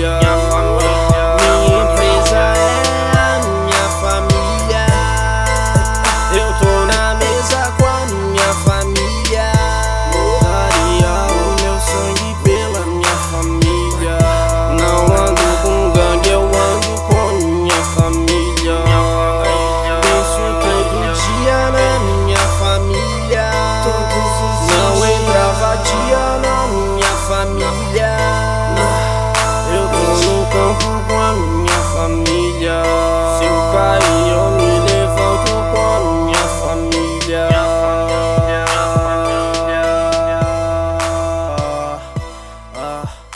yeah. Uh.